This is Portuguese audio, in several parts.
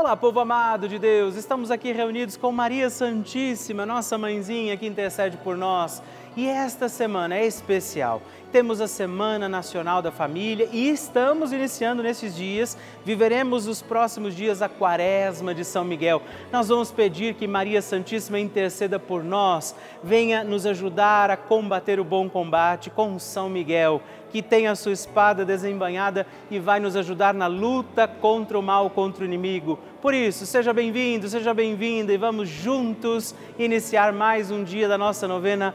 Olá, povo amado de Deus, estamos aqui reunidos com Maria Santíssima, nossa mãezinha que intercede por nós. E esta semana é especial. Temos a Semana Nacional da Família e estamos iniciando nesses dias, viveremos os próximos dias a Quaresma de São Miguel. Nós vamos pedir que Maria Santíssima interceda por nós, venha nos ajudar a combater o bom combate com São Miguel, que tem a sua espada desembanhada e vai nos ajudar na luta contra o mal, contra o inimigo. Por isso, seja bem-vindo, seja bem-vinda e vamos juntos iniciar mais um dia da nossa novena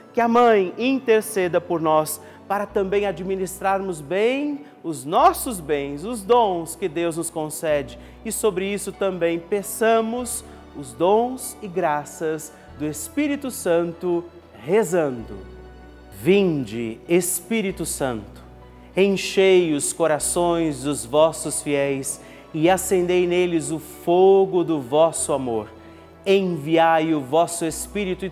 que a Mãe interceda por nós para também administrarmos bem os nossos bens, os dons que Deus nos concede. E sobre isso também peçamos os dons e graças do Espírito Santo, rezando. Vinde, Espírito Santo, enchei os corações dos vossos fiéis e acendei neles o fogo do vosso amor. Enviai o vosso Espírito e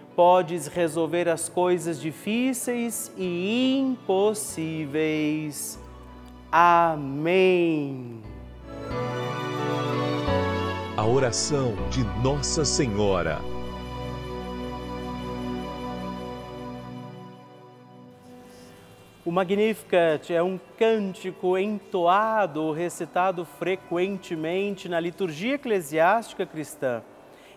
podes resolver as coisas difíceis e impossíveis. Amém. A oração de Nossa Senhora. O Magnificat é um cântico entoado ou recitado frequentemente na liturgia eclesiástica cristã.